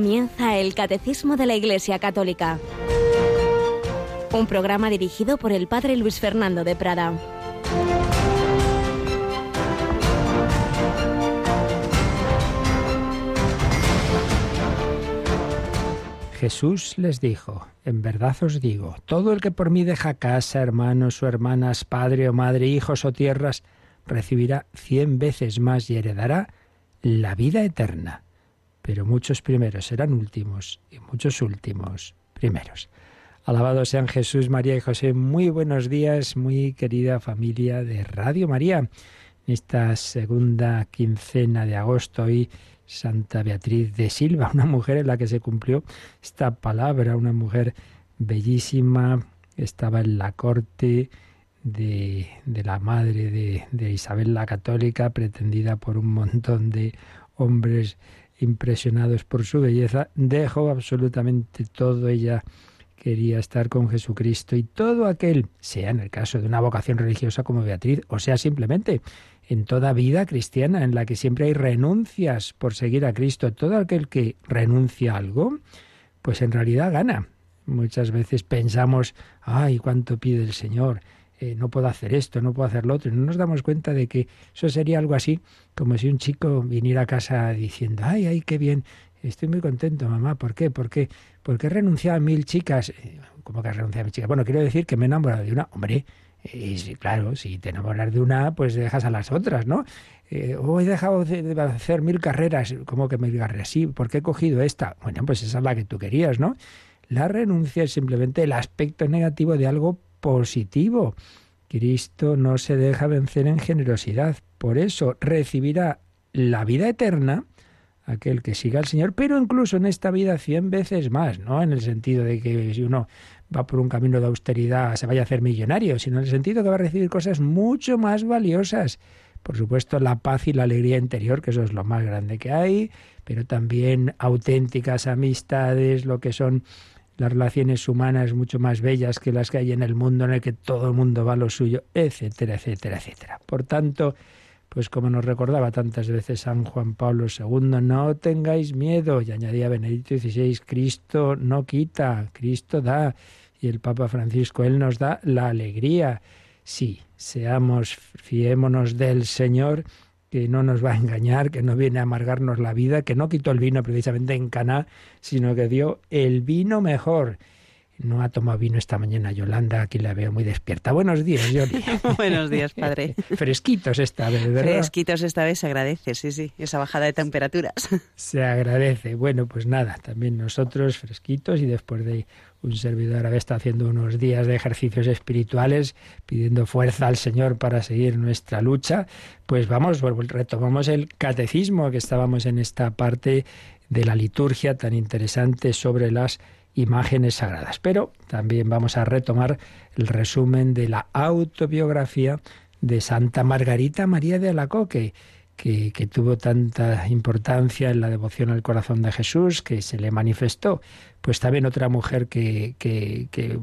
Comienza el Catecismo de la Iglesia Católica, un programa dirigido por el Padre Luis Fernando de Prada. Jesús les dijo, en verdad os digo, todo el que por mí deja casa, hermanos o hermanas, padre o madre, hijos o tierras, recibirá cien veces más y heredará la vida eterna pero muchos primeros serán últimos y muchos últimos primeros. Alabado sean Jesús, María y José. Muy buenos días, muy querida familia de Radio María. En esta segunda quincena de agosto, hoy Santa Beatriz de Silva, una mujer en la que se cumplió esta palabra, una mujer bellísima, estaba en la corte de, de la madre de, de Isabel la Católica, pretendida por un montón de hombres impresionados por su belleza, dejó absolutamente todo. Ella quería estar con Jesucristo y todo aquel, sea en el caso de una vocación religiosa como Beatriz, o sea simplemente en toda vida cristiana en la que siempre hay renuncias por seguir a Cristo, todo aquel que renuncia a algo, pues en realidad gana. Muchas veces pensamos, ay, cuánto pide el Señor, eh, no puedo hacer esto, no puedo hacer lo otro. Y no nos damos cuenta de que eso sería algo así como si un chico viniera a casa diciendo, ay, ay, qué bien, estoy muy contento, mamá. ¿Por qué? ¿Por qué? Porque he renunciado a mil chicas. Eh, ¿Cómo que has renunciado a mil chicas? Bueno, quiero decir que me he enamorado de una. Hombre, y claro, si te enamoras de una, pues dejas a las otras, ¿no? Eh, o he dejado de hacer mil carreras. ¿Cómo que mil carreras? Sí, ¿por qué he cogido esta? Bueno, pues esa es la que tú querías, ¿no? La renuncia es simplemente el aspecto negativo de algo positivo. Cristo no se deja vencer en generosidad. Por eso recibirá la vida eterna aquel que siga al Señor, pero incluso en esta vida cien veces más, no en el sentido de que si uno va por un camino de austeridad se vaya a hacer millonario, sino en el sentido que va a recibir cosas mucho más valiosas. Por supuesto, la paz y la alegría interior, que eso es lo más grande que hay, pero también auténticas amistades, lo que son las relaciones humanas mucho más bellas que las que hay en el mundo en el que todo el mundo va a lo suyo, etcétera, etcétera, etcétera. Por tanto, pues como nos recordaba tantas veces San Juan Pablo II, no tengáis miedo, y añadía Benedicto XVI, Cristo no quita, Cristo da, y el Papa Francisco, Él nos da la alegría. Sí, seamos, fiémonos del Señor que no nos va a engañar, que no viene a amargarnos la vida, que no quitó el vino precisamente en Caná, sino que dio el vino mejor. No ha tomado vino esta mañana Yolanda, aquí la veo muy despierta. Buenos días, Yoli. Buenos días, padre. Fresquitos esta vez, ¿verdad? Fresquitos esta vez se agradece, sí, sí, esa bajada de temperaturas. Se agradece. Bueno, pues nada, también nosotros fresquitos y después de un servidor había estado haciendo unos días de ejercicios espirituales, pidiendo fuerza al Señor para seguir nuestra lucha, pues vamos, retomamos el catecismo que estábamos en esta parte de la liturgia tan interesante sobre las imágenes sagradas. Pero también vamos a retomar el resumen de la autobiografía de Santa Margarita María de Alacoque, que, tuvo tanta importancia en la devoción al corazón de Jesús, que se le manifestó. Pues también otra mujer que, que, que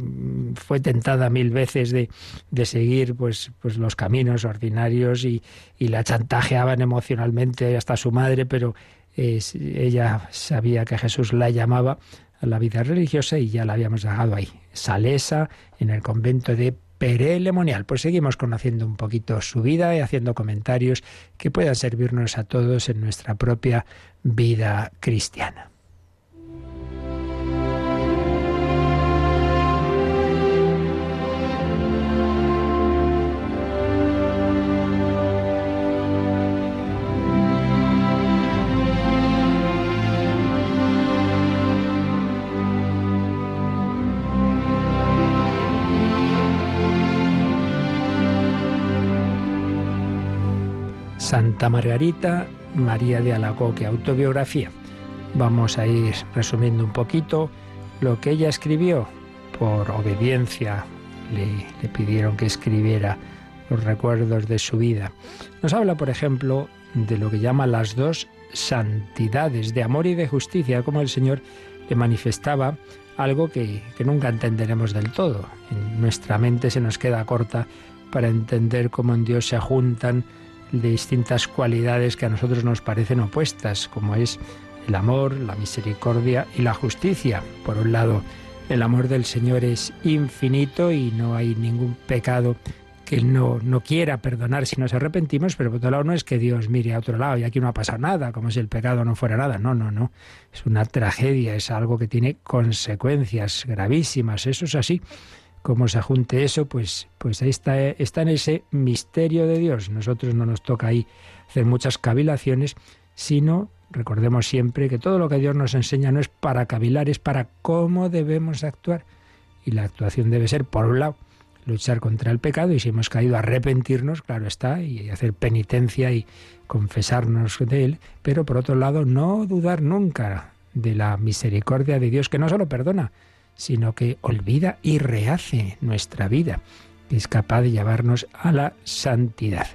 fue tentada mil veces de, de, seguir pues, pues los caminos ordinarios y, y la chantajeaban emocionalmente hasta su madre, pero ella sabía que Jesús la llamaba a la vida religiosa y ya la habíamos dejado ahí. Salesa, en el convento de Perelemonial. Pues seguimos conociendo un poquito su vida y haciendo comentarios que puedan servirnos a todos en nuestra propia vida cristiana. Santa Margarita María de Alacoque, autobiografía. Vamos a ir resumiendo un poquito lo que ella escribió. Por obediencia le, le pidieron que escribiera los recuerdos de su vida. Nos habla, por ejemplo, de lo que llama las dos santidades, de amor y de justicia, como el Señor le manifestaba algo que, que, nunca entenderemos del todo. En nuestra mente se nos queda corta para entender cómo en Dios se juntan de distintas cualidades que a nosotros nos parecen opuestas, como es el amor, la misericordia y la justicia. Por un lado, el amor del Señor es infinito y no hay ningún pecado que no, no quiera perdonar si nos arrepentimos, pero por otro lado no es que Dios mire a otro lado y aquí no ha pasado nada, como si el pecado no fuera nada. No, no, no. Es una tragedia, es algo que tiene consecuencias gravísimas. Eso es así. Como se junte eso, pues, pues ahí está, está en ese misterio de Dios. Nosotros no nos toca ahí hacer muchas cavilaciones, sino recordemos siempre que todo lo que Dios nos enseña no es para cavilar, es para cómo debemos actuar. Y la actuación debe ser, por un lado, luchar contra el pecado y si hemos caído arrepentirnos, claro está, y hacer penitencia y confesarnos de él, pero por otro lado no dudar nunca de la misericordia de Dios que no solo perdona, sino que olvida y rehace nuestra vida, que es capaz de llevarnos a la santidad.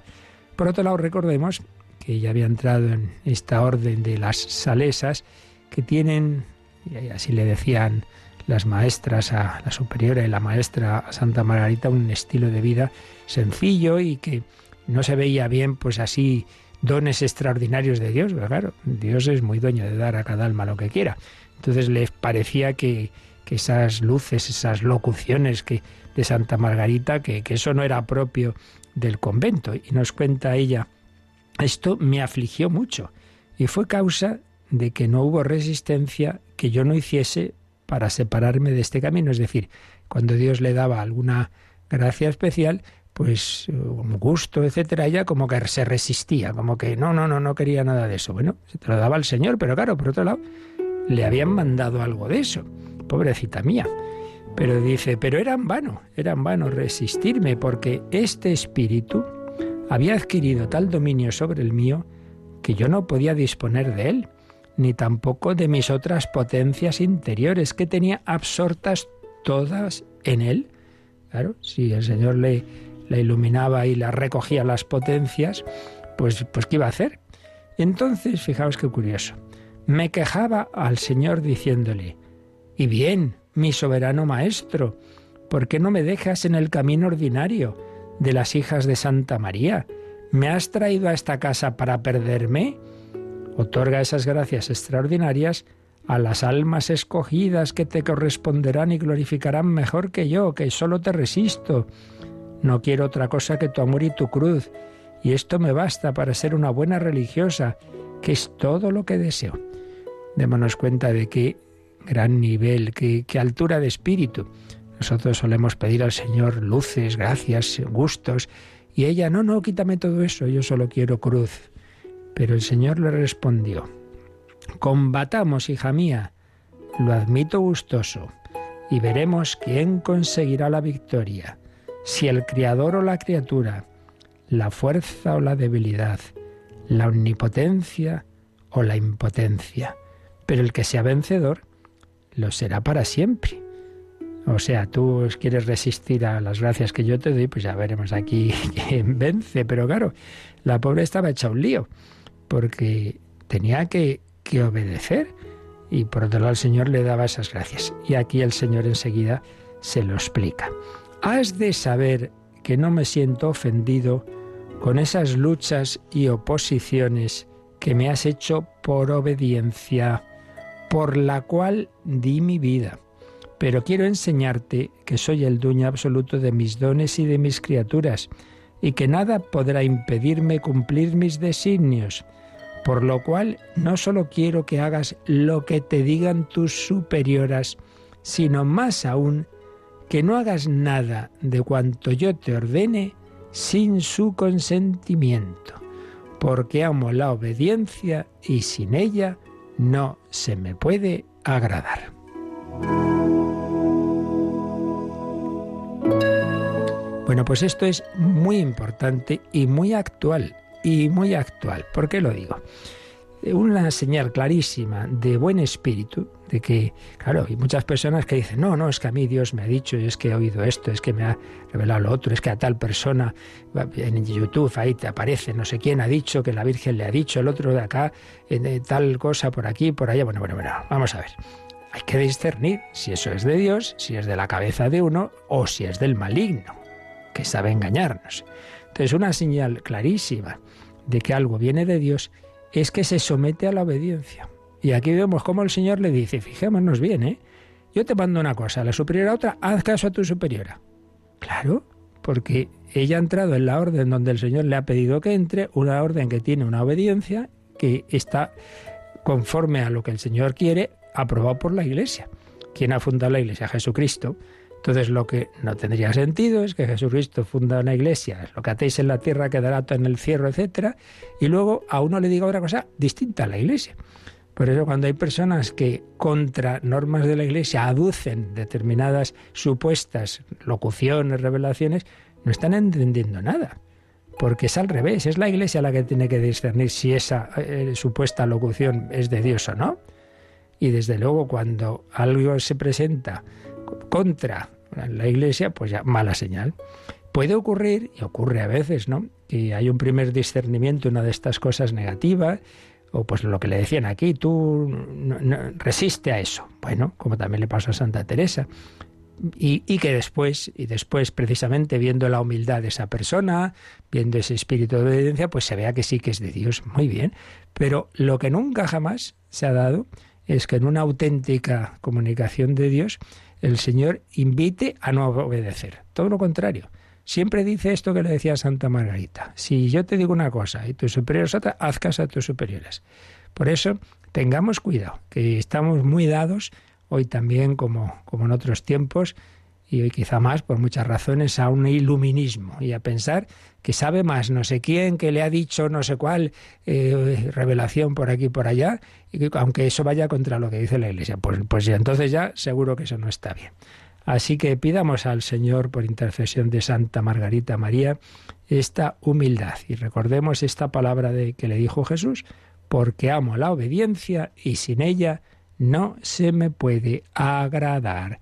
Por otro lado, recordemos que ya había entrado en esta orden de las salesas que tienen, y así le decían las maestras, a la superiora y la maestra Santa Margarita, un estilo de vida sencillo y que no se veía bien, pues así, dones extraordinarios de Dios, pero claro, Dios es muy dueño de dar a cada alma lo que quiera. Entonces les parecía que, que esas luces, esas locuciones que de Santa Margarita, que, que eso no era propio del convento. Y nos cuenta ella, esto me afligió mucho y fue causa de que no hubo resistencia que yo no hiciese para separarme de este camino. Es decir, cuando Dios le daba alguna gracia especial, pues un gusto, etcétera, ella como que se resistía, como que no, no, no, no quería nada de eso. Bueno, se te lo daba el Señor, pero claro, por otro lado, le habían mandado algo de eso. Pobrecita mía. Pero dice, pero era en vano, era en vano resistirme, porque este espíritu había adquirido tal dominio sobre el mío que yo no podía disponer de él ni tampoco de mis otras potencias interiores, que tenía absortas todas en él. Claro, si el Señor le, le iluminaba y la recogía las potencias, pues, pues ¿qué iba a hacer? Entonces, fijaos qué curioso, me quejaba al Señor diciéndole, y bien, mi soberano Maestro, ¿por qué no me dejas en el camino ordinario de las hijas de Santa María? ¿Me has traído a esta casa para perderme? Otorga esas gracias extraordinarias a las almas escogidas que te corresponderán y glorificarán mejor que yo, que solo te resisto. No quiero otra cosa que tu amor y tu cruz, y esto me basta para ser una buena religiosa, que es todo lo que deseo. Démonos cuenta de qué gran nivel, qué, altura de espíritu. Nosotros solemos pedir al Señor luces, gracias, gustos, y ella, no, no, quítame todo eso, yo solo quiero cruz, pero el Señor le respondió, Combatamos, hija mía, lo admito gustoso, y veremos quién conseguirá la victoria, si el Criador o la criatura, la fuerza o la debilidad, la omnipotencia o la impotencia. Pero el que sea vencedor, lo será para siempre. O sea, tú quieres resistir a las gracias que yo te doy, pues ya veremos aquí quién vence. Pero claro, la pobre estaba hecha un lío porque tenía que, que obedecer y por otro lado el Señor le daba esas gracias. Y aquí el Señor enseguida se lo explica. Has de saber que no me siento ofendido con esas luchas y oposiciones que me has hecho por obediencia, por la cual di mi vida. Pero quiero enseñarte que soy el dueño absoluto de mis dones y de mis criaturas, y que nada podrá impedirme cumplir mis designios por lo cual, no solo quiero que hagas lo que te digan tus superioras, sino más aún, que no hagas nada de cuanto yo te ordene sin su consentimiento, porque amo la obediencia y sin ella no se me puede agradar. Bueno, pues esto es muy importante y muy actual y muy actual. ¿Por qué lo digo? Una señal clarísima de buen espíritu, de que, claro, hay muchas personas que dicen, no, no, es que a mí Dios me ha dicho, es que he oído esto, es que me ha revelado lo otro, es que a tal persona en YouTube ahí te aparece, no sé quién ha dicho, que la Virgen le ha dicho, el otro de acá, de tal cosa por aquí, por allá. Bueno, bueno, bueno, vamos a ver. Hay que discernir si eso es de Dios, si es de la cabeza de uno o si es del maligno, que sabe engañarnos. Entonces, una señal clarísima de que algo viene de Dios es que se somete a la obediencia. Y aquí vemos cómo el Señor le dice, fijémonos bien, ¿eh? Yo te mando una cosa, la superiora otra, haz caso a tu superiora. Claro, porque ella ha entrado en la orden donde el Señor le ha pedido que entre, una orden que tiene una obediencia que está conforme a lo que el Señor quiere, aprobado por la Iglesia. ¿Quién ha fundado la Iglesia? Jesucristo. Entonces lo que no tendría sentido es que Jesucristo funda una iglesia, lo que atéis en la tierra quedará en el cielo, etcétera, y luego a uno le diga otra cosa distinta a la iglesia. Por eso cuando hay personas que contra normas de la iglesia aducen determinadas supuestas locuciones, revelaciones, no están entendiendo nada. Porque es al revés, es la iglesia la que tiene que discernir si esa eh, supuesta locución es de Dios o no. Y desde luego cuando algo se presenta contra la Iglesia, pues ya mala señal. Puede ocurrir, y ocurre a veces, ¿no? Que hay un primer discernimiento, una de estas cosas negativas, o pues lo que le decían aquí, tú resiste a eso. Bueno, como también le pasó a Santa Teresa. Y, y, que después, y después precisamente viendo la humildad de esa persona, viendo ese espíritu de obediencia, pues se vea que sí que es de Dios, muy bien. Pero lo que nunca jamás se ha dado es que en una auténtica comunicación de Dios el Señor invite a no obedecer. Todo lo contrario. Siempre dice esto que le decía Santa Margarita. Si yo te digo una cosa y tus superiores otra, haz caso a tus superiores. Por eso, tengamos cuidado, que estamos muy dados, hoy también como, como en otros tiempos, y hoy quizá más por muchas razones, a un iluminismo y a pensar que sabe más no sé quién, que le ha dicho no sé cuál eh, revelación por aquí y por allá, y que, aunque eso vaya contra lo que dice la Iglesia. Pues, pues entonces ya seguro que eso no está bien. Así que pidamos al Señor, por intercesión de Santa Margarita María, esta humildad. Y recordemos esta palabra de, que le dijo Jesús, porque amo la obediencia y sin ella no se me puede agradar.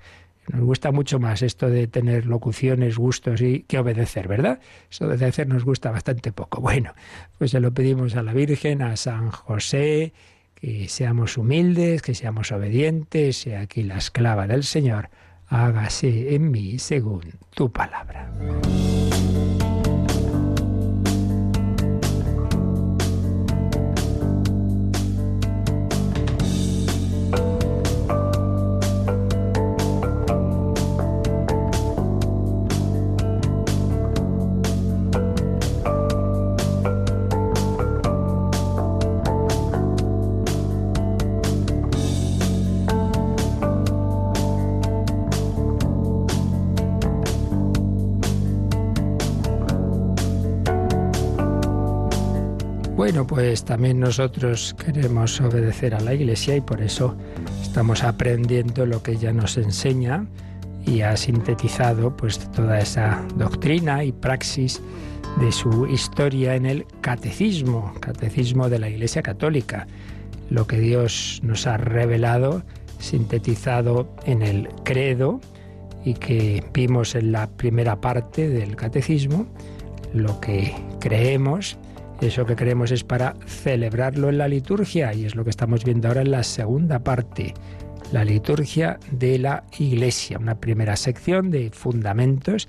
Nos gusta mucho más esto de tener locuciones, gustos y que obedecer, ¿verdad? Eso de obedecer nos gusta bastante poco. Bueno, pues se lo pedimos a la Virgen, a San José, que seamos humildes, que seamos obedientes, sea aquí la esclava del Señor, hágase en mí según tu palabra. Bueno, pues también nosotros queremos obedecer a la Iglesia y por eso estamos aprendiendo lo que ella nos enseña y ha sintetizado pues toda esa doctrina y praxis de su historia en el catecismo, catecismo de la Iglesia Católica, lo que Dios nos ha revelado, sintetizado en el credo y que vimos en la primera parte del catecismo, lo que creemos eso que queremos es para celebrarlo en la liturgia y es lo que estamos viendo ahora en la segunda parte, la liturgia de la Iglesia, una primera sección de fundamentos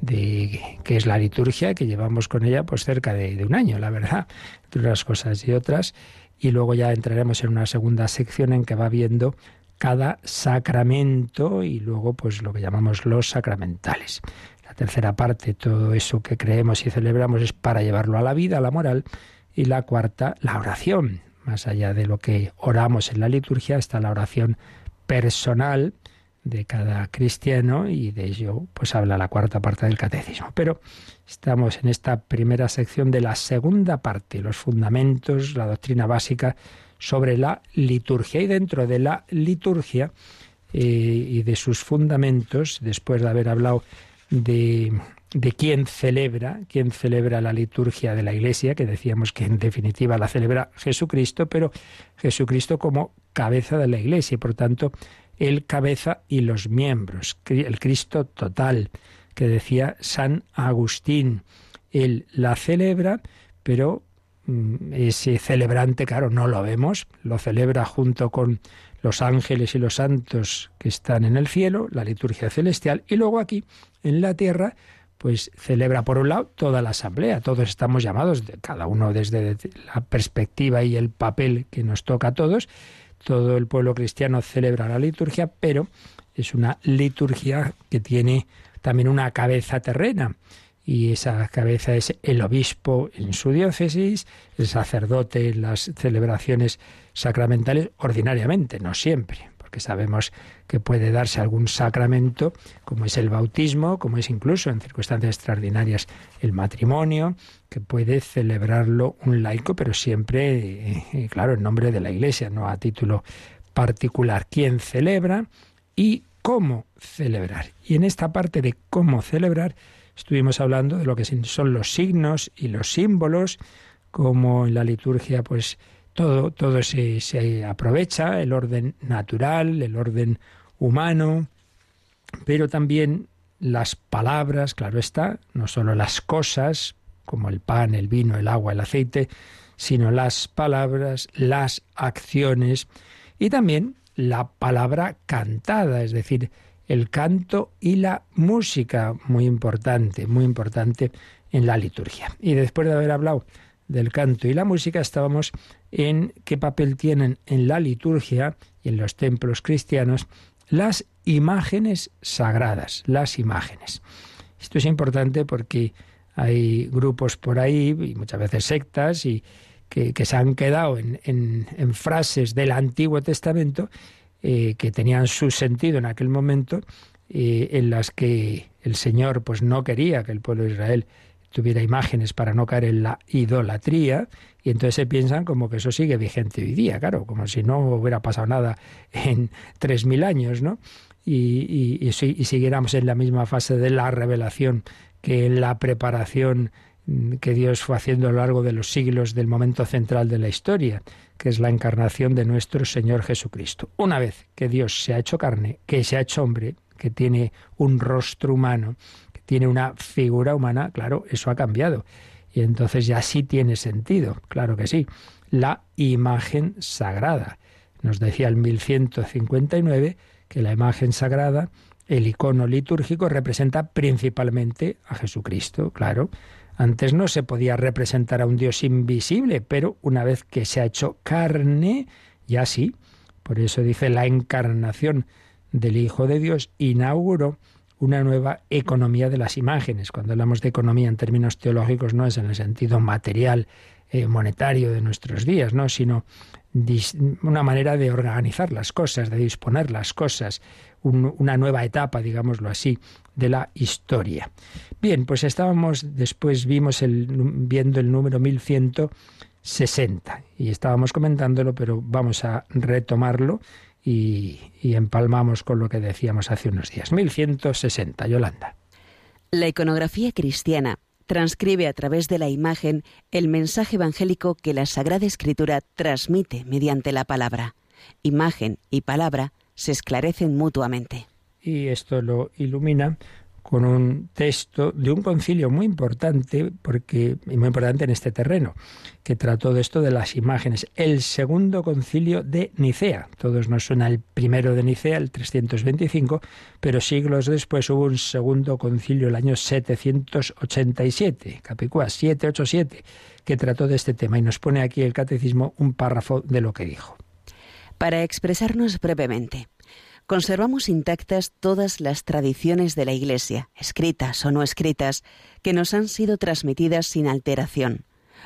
de qué es la liturgia que llevamos con ella pues cerca de, un año, la verdad, entre unas cosas y otras, y luego ya entraremos en una segunda sección en que va viendo cada sacramento y luego pues lo que llamamos los sacramentales. La tercera parte, todo eso que creemos y celebramos es para llevarlo a la vida, a la moral. Y la cuarta, la oración. Más allá de lo que oramos en la liturgia, está la oración personal de cada cristiano y de ello pues habla la cuarta parte del catecismo. Pero estamos en esta primera sección de la segunda parte, los fundamentos, la doctrina básica sobre la liturgia. Y dentro de la liturgia eh, y de sus fundamentos, después de haber hablado de, de quién celebra, quién celebra la liturgia de la Iglesia, que decíamos que en definitiva la celebra Jesucristo, pero Jesucristo como cabeza de la Iglesia, y por tanto, el cabeza y los miembros, el Cristo total, que decía San Agustín. Él la celebra, pero ese celebrante, claro, no lo vemos, lo celebra junto con los ángeles y los santos que están en el cielo, la liturgia celestial, y luego aquí en la tierra, pues celebra por un lado toda la asamblea. Todos estamos llamados, cada uno desde la perspectiva y el papel que nos toca a todos, todo el pueblo cristiano celebra la liturgia, pero es una liturgia que tiene también una cabeza terrena y esa cabeza es el obispo en su diócesis, el sacerdote en las celebraciones sacramentales ordinariamente, no siempre, porque sabemos que puede darse algún sacramento, como es el bautismo, como es incluso en circunstancias extraordinarias el matrimonio, que puede celebrarlo un laico, pero siempre, eh, claro, en nombre de la Iglesia, no a título particular. ¿Quién celebra y cómo celebrar? Y en esta parte de cómo celebrar, Estuvimos hablando de lo que son los signos y los símbolos, como en la liturgia, pues todo, todo se, se aprovecha, el orden natural, el orden humano, pero también las palabras, claro está, no solo las cosas, como el pan, el vino, el agua, el aceite, sino las palabras, las acciones y también la palabra cantada, es decir, el canto y la música, muy importante, muy importante en la liturgia. Y después de haber hablado del canto y la música, estábamos en qué papel tienen en la liturgia y en los templos cristianos las imágenes sagradas, las imágenes. Esto es importante porque hay grupos por ahí, y muchas veces sectas, y que, se han quedado en, en frases del Antiguo Testamento eh, que tenían su sentido en aquel momento, eh, en las que el Señor pues no quería que el pueblo de Israel tuviera imágenes para no caer en la idolatría, y entonces se piensan como que eso sigue vigente hoy día, claro, como si no hubiera pasado nada en tres mil años, ¿no? Y, y, y siguiéramos en la misma fase de la revelación que en la preparación que Dios fue haciendo a lo largo de los siglos del momento central de la historia, que es la encarnación de nuestro Señor Jesucristo. Una vez que Dios se ha hecho carne, que se ha hecho hombre, que tiene un rostro humano, que tiene una figura humana, claro, eso ha cambiado. Y entonces ya sí tiene sentido, claro que sí. La imagen sagrada. Nos decía el 1159 que la imagen sagrada, el icono litúrgico, representa principalmente a Jesucristo, claro antes no se podía representar a un Dios invisible, pero una vez que se ha hecho carne, ya sí. Por eso dice la encarnación del Hijo de Dios inauguró una nueva economía de las imágenes. Cuando hablamos de economía en términos teológicos no es en el sentido material, eh, monetario de nuestros días, ¿no? sino una manera de organizar las cosas, de disponer las cosas, una nueva etapa, digámoslo así, de la historia. Bien, pues estábamos, después vimos el, viendo el número 1160 y estábamos comentándolo, pero vamos a retomarlo y, y empalmamos con lo que decíamos hace unos días. 1160, Yolanda. La iconografía cristiana transcribe a través de la imagen el mensaje evangélico que la Sagrada Escritura transmite mediante la palabra. Imagen y palabra se esclarecen mutuamente. Y esto lo ilumina con un texto de un concilio muy importante, porque muy importante en este terreno, que trató de esto de las imágenes. El segundo concilio de Nicea. Todos nos suena el primero de Nicea, el 325, pero siglos después hubo un segundo concilio el año 787, Capicúa 787, que trató de este tema y nos pone aquí el catecismo un párrafo de lo que dijo. Para expresarnos brevemente, conservamos intactas todas las tradiciones de la Iglesia, escritas o no escritas, que nos han sido transmitidas sin alteración.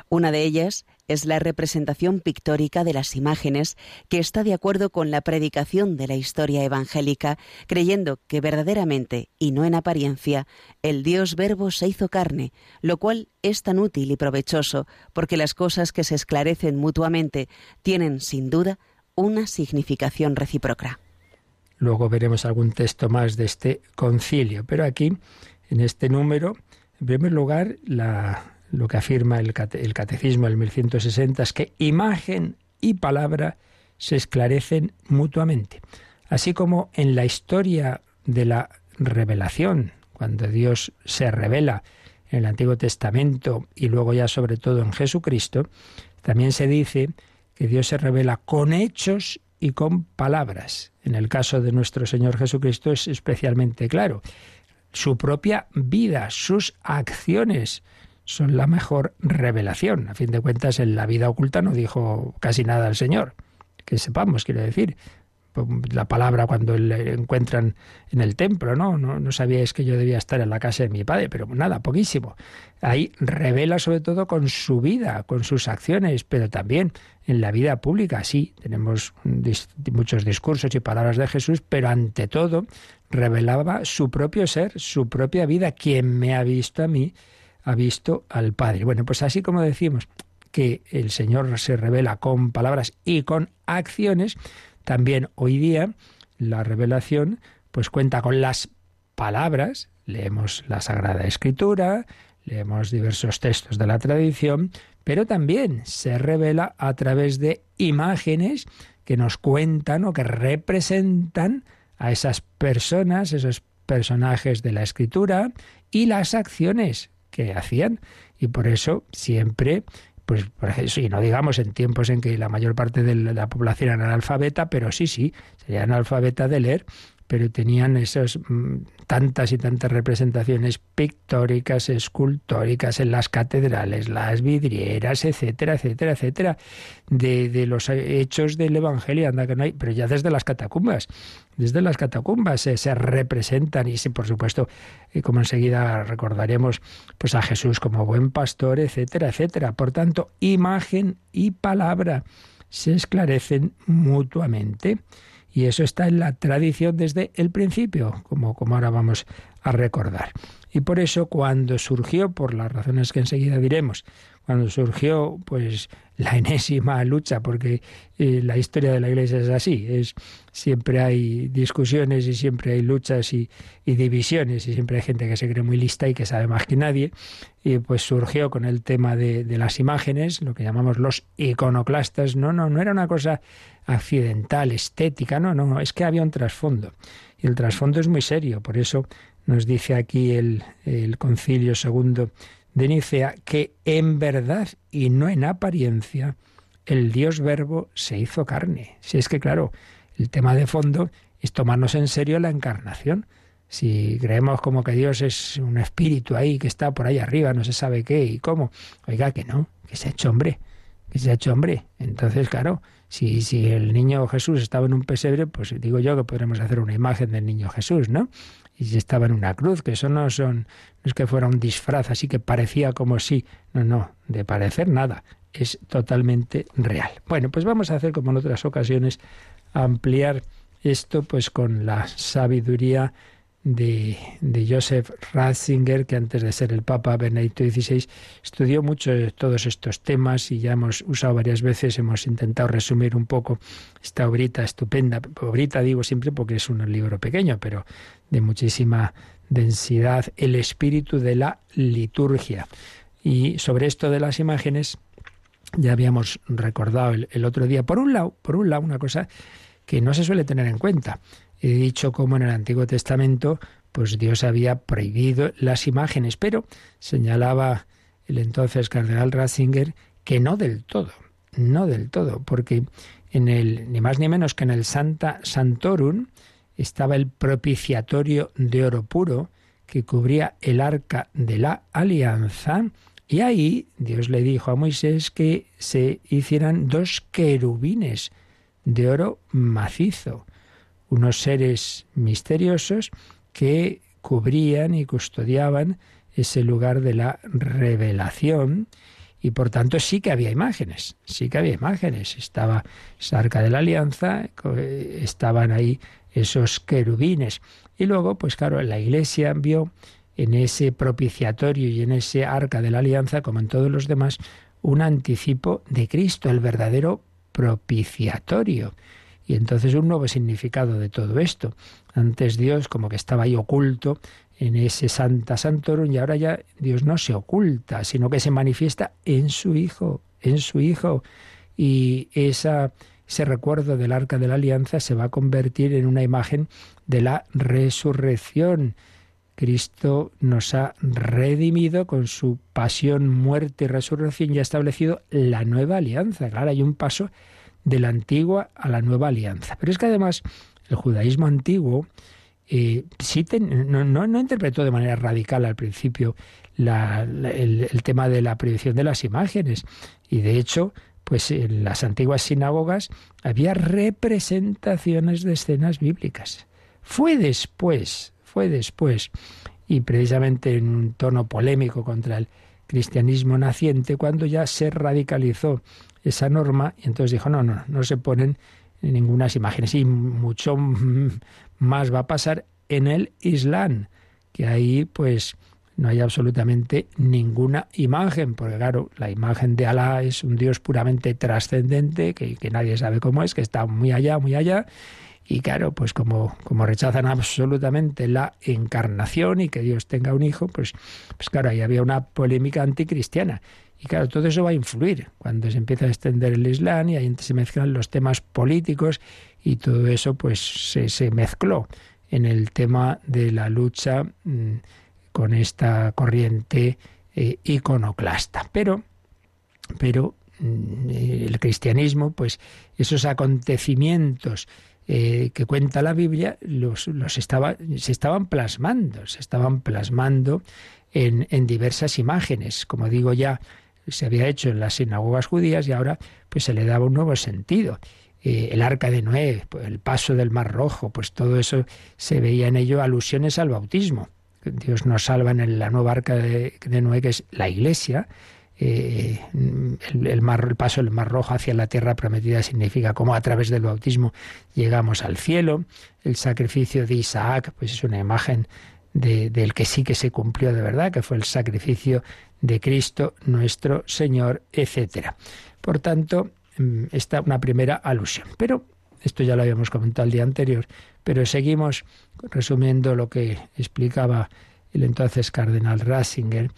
Una de ellas es la representación pictórica de las imágenes que está de acuerdo con la predicación de la historia evangélica, creyendo que verdaderamente, y no en apariencia, el Dios Verbo se hizo carne, lo cual es tan útil y provechoso porque las cosas que se esclarecen mutuamente tienen, sin duda, una significación recíproca. Luego veremos algún texto más de este concilio, pero aquí, en este número, en primer lugar, lo que afirma el, el catecismo del 1160 es que imagen y palabra se esclarecen mutuamente. Así como en la historia de la revelación, cuando Dios se revela en el Antiguo Testamento y luego ya sobre todo en Jesucristo, también se dice que Dios se revela con hechos y con palabras. En el caso de nuestro Señor Jesucristo es especialmente claro. Su propia vida, sus acciones son la mejor revelación. A fin de cuentas, en la vida oculta no dijo casi nada al Señor. que sepamos, quiero decir la palabra cuando le encuentran en el templo, ¿no? ¿no? No sabíais que yo debía estar en la casa de mi padre, pero nada, poquísimo. Ahí revela sobre todo con su vida, con sus acciones, pero también en la vida pública. Sí, tenemos muchos discursos y palabras de Jesús, pero ante todo revelaba su propio ser, su propia vida. Quien me ha visto a mí, ha visto al Padre. Bueno, pues así como decimos que el Señor se revela con palabras y con acciones, también hoy día la revelación pues cuenta con las palabras, leemos la Sagrada Escritura, leemos diversos textos de la tradición, pero también se revela a través de imágenes que nos cuentan o que representan a esas personas, esos personajes de la escritura y las acciones que hacían. Y por eso siempre pues ejemplo, y no digamos en tiempos en que la mayor parte de la población era analfabeta, pero sí, sí, sería analfabeta de leer, pero tenían esas mm, tantas y tantas representaciones pictóricas, escultóricas en las catedrales, las vidrieras, etcétera, etcétera, etcétera, de, los hechos del Evangelio, anda que no hay, pero ya desde las catacumbas, desde las catacumbas se, se representan y sí, por supuesto, como enseguida recordaremos, pues a Jesús como buen pastor, etcétera, etcétera. Por tanto, imagen y palabra se esclarecen mutuamente. Y eso está en la tradición desde el principio, como, como ahora vamos a recordar. Y por eso cuando surgió, por las razones que enseguida diremos, cuando surgió pues la enésima lucha, porque eh, la historia de la Iglesia es así, es siempre hay discusiones y siempre hay luchas y, divisiones y siempre hay gente que se cree muy lista y que sabe más que nadie. Y pues surgió con el tema de, las imágenes, lo que llamamos los iconoclastas. No, no, no era una cosa accidental, estética, no, no, es que había un trasfondo. Y el trasfondo es muy serio, por eso nos dice aquí el, el concilio segundo de Nicea que en verdad y no en apariencia el Dios verbo se hizo carne. Si es que claro, el tema de fondo es tomarnos en serio la encarnación. Si creemos como que Dios es un espíritu ahí que está por ahí arriba, no se sabe qué y cómo, oiga que no, que se ha hecho hombre, que se ha hecho hombre. Entonces, claro, si, si el niño Jesús estaba en un pesebre, pues digo yo que podremos hacer una imagen del niño Jesús, ¿no? y si estaba en una cruz, que eso no son, no es que fuera un disfraz, así que parecía como si, no, no, de parecer nada, es totalmente real. Bueno, pues vamos a hacer como en otras ocasiones, ampliar esto pues con la sabiduría de, de, Joseph Ratzinger, que antes de ser el Papa Benedicto XVI estudió mucho todos estos temas y ya hemos usado varias veces, hemos intentado resumir un poco esta obrita estupenda. Obrita digo siempre porque es un libro pequeño, pero de muchísima densidad, el espíritu de la liturgia. Y sobre esto de las imágenes, ya habíamos recordado el, otro día, por un lado, por un lado, una cosa que no se suele tener en cuenta. He dicho cómo en el Antiguo Testamento, pues Dios había prohibido las imágenes, pero señalaba el entonces cardenal Ratzinger que no del todo, no del todo, porque en el ni más ni menos que en el Santa Santorum estaba el propiciatorio de oro puro que cubría el arca de la alianza y ahí Dios le dijo a Moisés que se hicieran dos querubines de oro macizo unos seres misteriosos que cubrían y custodiaban ese lugar de la revelación y por tanto sí que había imágenes, sí que había imágenes. Estaba esa arca de la alianza, estaban ahí esos querubines. Y luego, pues claro, la iglesia vio en ese propiciatorio y en ese arca de la alianza, como en todos los demás, un anticipo de Cristo, el verdadero propiciatorio. Y entonces un nuevo significado de todo esto. Antes Dios como que estaba ahí oculto en ese Santa Santorum y ahora ya Dios no se oculta, sino que se manifiesta en su Hijo, en su Hijo. Y esa, ese recuerdo del arca de la alianza se va a convertir en una imagen de la resurrección. Cristo nos ha redimido con su pasión, muerte y resurrección y ha establecido la nueva alianza. Claro, hay un paso de la antigua a la nueva alianza. Pero es que además el judaísmo antiguo eh, sí no, no, interpretó de manera radical al principio el, tema de la prohibición de las imágenes. Y de hecho, pues en las antiguas sinagogas había representaciones de escenas bíblicas. Fue después, fue después, y precisamente en un tono polémico contra el cristianismo naciente, cuando ya se radicalizó esa norma y entonces dijo, no, no, no se ponen ninguna imágenes. Y mucho más va a pasar en el Islam, que ahí pues no hay absolutamente ninguna imagen, porque claro, la imagen de Alá es un Dios puramente trascendente, que, que, nadie sabe cómo es, que está muy allá, muy allá, y claro, pues como, como rechazan absolutamente la encarnación y que Dios tenga un hijo, pues, pues claro, ahí había una polémica anticristiana. Y claro, todo eso va a influir cuando se empieza a extender el Islam y ahí se mezclan los temas políticos y todo eso pues se, se mezcló en el tema de la lucha mm, con esta corriente eh, iconoclasta. Pero, pero mm, el cristianismo, pues esos acontecimientos eh, que cuenta la Biblia los, los estaba, se estaban plasmando, se estaban plasmando en, en, diversas imágenes. Como digo ya, se había hecho en las sinagogas judías y ahora pues se le daba un nuevo sentido. Eh, el arca de Noé, el paso del Mar Rojo, pues todo eso se veía en ello alusiones al bautismo. Dios nos salva en la nueva arca de, Noé, que es la iglesia, eh, el, el, paso del Mar Rojo hacia la tierra prometida significa cómo a través del bautismo llegamos al cielo. El sacrificio de Isaac, pues es una imagen del que sí que se cumplió de verdad, que fue el sacrificio de Cristo nuestro Señor, etcétera. Por tanto, mm, esta una primera alusión. Pero esto ya lo habíamos comentado el día anterior, pero seguimos resumiendo lo que explicaba el entonces cardenal Ratzinger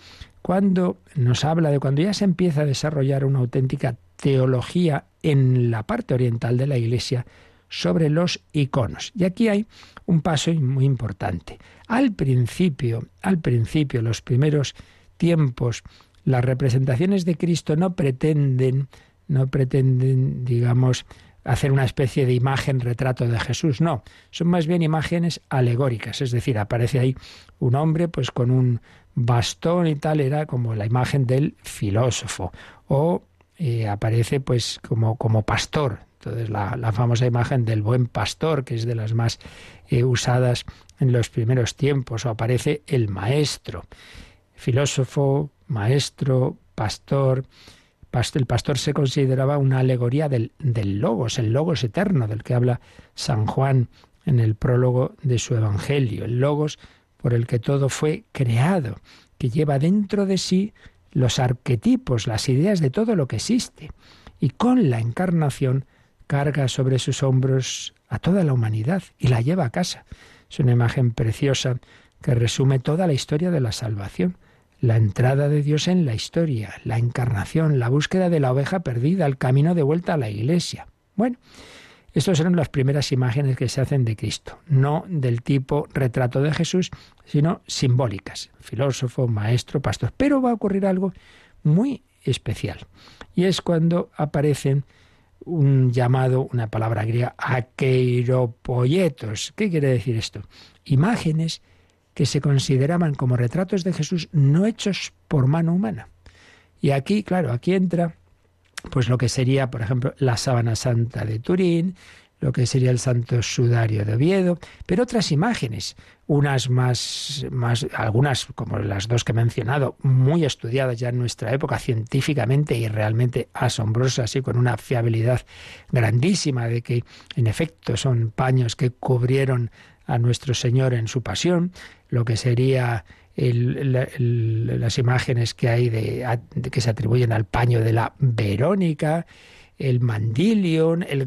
cuando nos habla de cuando ya se empieza a desarrollar una auténtica teología en la parte oriental de la Iglesia sobre los iconos. Y aquí hay un paso muy importante. Al principio, al principio, los primeros tiempos, las representaciones de Cristo no pretenden, no pretenden, digamos, hacer una especie de imagen retrato de Jesús, no, son más bien imágenes alegóricas, es decir, aparece ahí un hombre pues con un bastón y tal era como la imagen del filósofo. O eh, aparece pues como, como pastor. Entonces la, la, famosa imagen del buen pastor, que es de las más eh, usadas en los primeros tiempos. O aparece el maestro. Filósofo, maestro, pastor. El pastor se consideraba una alegoría del, logos, el logos eterno del que habla San Juan en el prólogo de su Evangelio. El logos por el que todo fue creado, que lleva dentro de sí los arquetipos, las ideas de todo lo que existe, y con la encarnación carga sobre sus hombros a toda la humanidad y la lleva a casa. Es una imagen preciosa que resume toda la historia de la salvación, la entrada de Dios en la historia, la encarnación, la búsqueda de la oveja perdida, el camino de vuelta a la iglesia. Bueno, estas son las primeras imágenes que se hacen de Cristo, no del tipo retrato de Jesús, sino simbólicas, filósofo, maestro, pastor. Pero va a ocurrir algo muy especial, y es cuando aparecen un llamado, una palabra griega, aqueiropoietos. ¿Qué quiere decir esto? Imágenes que se consideraban como retratos de Jesús no hechos por mano humana. Y aquí, claro, aquí entra pues lo que sería, por ejemplo, la sábana santa de Turín, lo que sería el Santo Sudario de Oviedo, pero otras imágenes, unas más, más, algunas como las dos que he mencionado, muy estudiadas ya en nuestra época científicamente y realmente asombrosas y con una fiabilidad grandísima de que en efecto son paños que cubrieron a nuestro Señor en su pasión, lo que sería las imágenes que hay de, que se atribuyen al paño de la Verónica, el Mandilion, el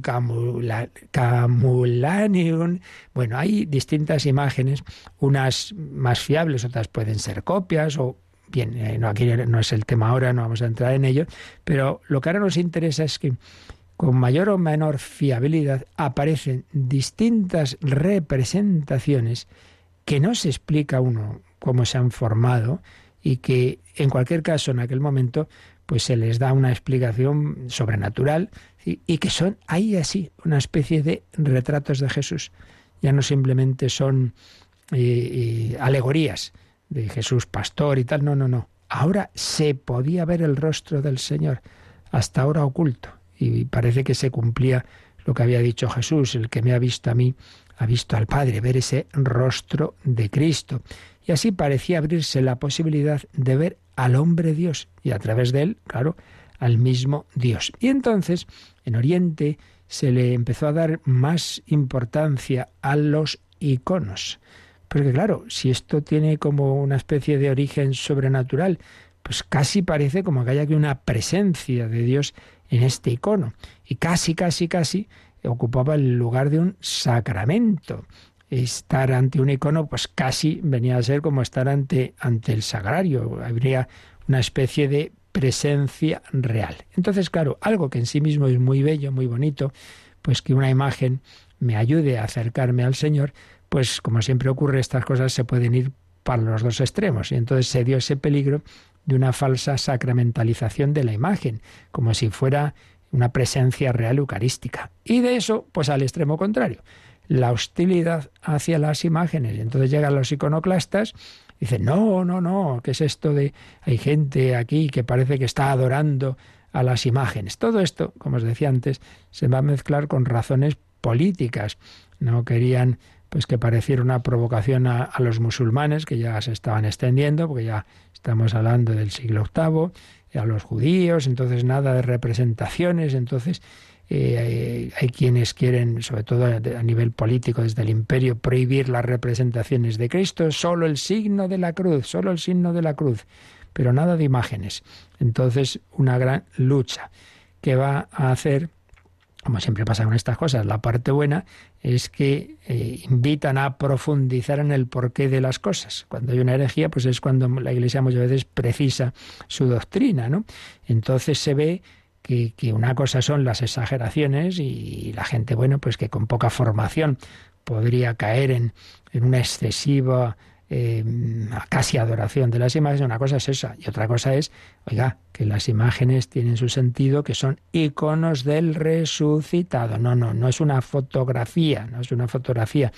Camulanium. Bueno, hay distintas imágenes, unas más fiables, otras pueden ser copias o bien, eh, no, aquí no es el tema ahora, no vamos a entrar en ello, pero lo que ahora nos interesa es que con mayor o menor fiabilidad aparecen distintas representaciones que no se explica uno cómo se han formado y que en cualquier caso en aquel momento pues se les da una explicación sobrenatural y que son ahí así una especie de retratos de Jesús. Ya no simplemente son eh, eh, alegorías de Jesús pastor y tal, no, no, no. Ahora se podía ver el rostro del Señor. hasta ahora oculto. Y parece que se cumplía lo que había dicho Jesús, el que me ha visto a mí, ha visto al Padre, ver ese rostro de Cristo. Y así parecía abrirse la posibilidad de ver al hombre Dios y a través de él, claro, al mismo Dios. Y entonces, en Oriente, se le empezó a dar más importancia a los iconos. Porque claro, si esto tiene como una especie de origen sobrenatural, pues casi parece como que haya aquí una presencia de Dios en este icono. Y casi, casi, casi ocupaba el lugar de un sacramento. Estar ante un icono, pues casi venía a ser como estar ante, ante el sagrario. Habría una especie de presencia real. Entonces, claro, algo que en sí mismo es muy bello, muy bonito, pues que una imagen me ayude a acercarme al Señor, pues como siempre ocurre, estas cosas se pueden ir para los dos extremos. Y entonces se dio ese peligro de una falsa sacramentalización de la imagen, como si fuera una presencia real eucarística. Y de eso, pues al extremo contrario, la hostilidad hacia las imágenes. Entonces llegan los iconoclastas y dicen, no, no, no, ¿qué es esto de hay gente aquí que parece que está adorando a las imágenes? Todo esto, como os decía antes, se va a mezclar con razones políticas. No querían pues que pareciera una provocación a, los musulmanes que ya se estaban extendiendo, porque ya estamos hablando del siglo VIII, a los judíos, entonces nada de representaciones, entonces eh, hay, quienes quieren, sobre todo a, nivel político desde el imperio, prohibir las representaciones de Cristo, solo el signo de la cruz, solo el signo de la cruz, pero nada de imágenes. Entonces, una gran lucha que va a hacer como siempre pasa con estas cosas, la parte buena es que eh, invitan a profundizar en el porqué de las cosas. Cuando hay una herejía, pues es cuando la Iglesia muchas veces precisa su doctrina, ¿no? Entonces se ve que, que una cosa son las exageraciones y la gente, bueno, pues que con poca formación podría caer en, en una excesiva eh, casi adoración de las imágenes, una cosa es esa, y otra cosa es, oiga, que las imágenes tienen su sentido, que son iconos del resucitado. No, no, no es una fotografía, no es una fotografía.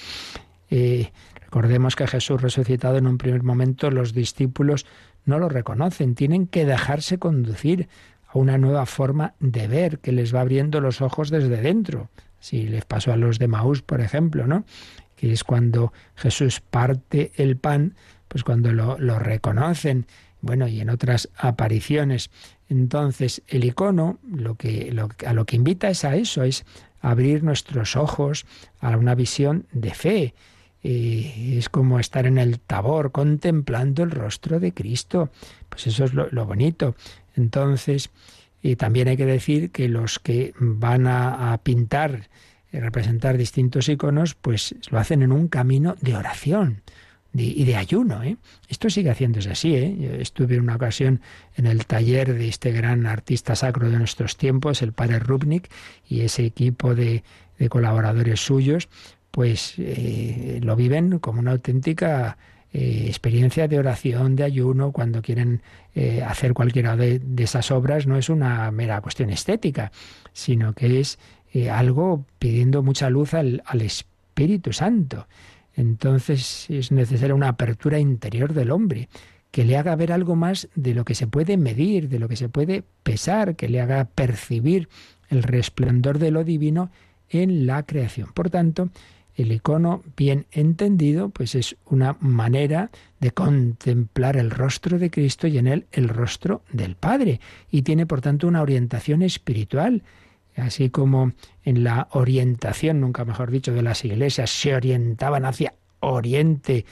Eh, recordemos que Jesús resucitado en un primer momento los discípulos no lo reconocen, tienen que dejarse conducir a una nueva forma de ver que les va abriendo los ojos desde dentro. Si les pasó a los de Maús, por ejemplo, ¿no? Que es cuando Jesús parte el pan, pues cuando lo, reconocen, bueno, y en otras apariciones. Entonces, el icono lo que, a lo que invita es a eso, es abrir nuestros ojos a una visión de fe. Eh, es como estar en el tabor contemplando el rostro de Cristo. Pues eso es lo, bonito. Entonces, y también hay que decir que los que van a pintar representar distintos iconos, pues lo hacen en un camino de oración y de ayuno. ¿eh? Esto sigue haciéndose así. ¿eh? estuve en una ocasión en el taller de este gran artista sacro de nuestros tiempos, el padre Rubnik, y ese equipo de, colaboradores suyos, pues eh, lo viven como una auténtica eh, experiencia de oración, de ayuno, cuando quieren hacer cualquiera de esas obras, no es una mera cuestión estética, sino que es eh, algo pidiendo mucha luz al, al Espíritu Santo. Entonces es necesaria una apertura interior del hombre que le haga ver algo más de lo que se puede medir, de lo que se puede pesar, que le haga percibir el resplandor de lo divino en la creación. Por tanto, el icono bien entendido, pues es una manera de contemplar el rostro de Cristo y en él el rostro del Padre, y tiene por tanto una orientación espiritual así como en la orientación, nunca mejor dicho, de las iglesias, se orientaban hacia Oriente.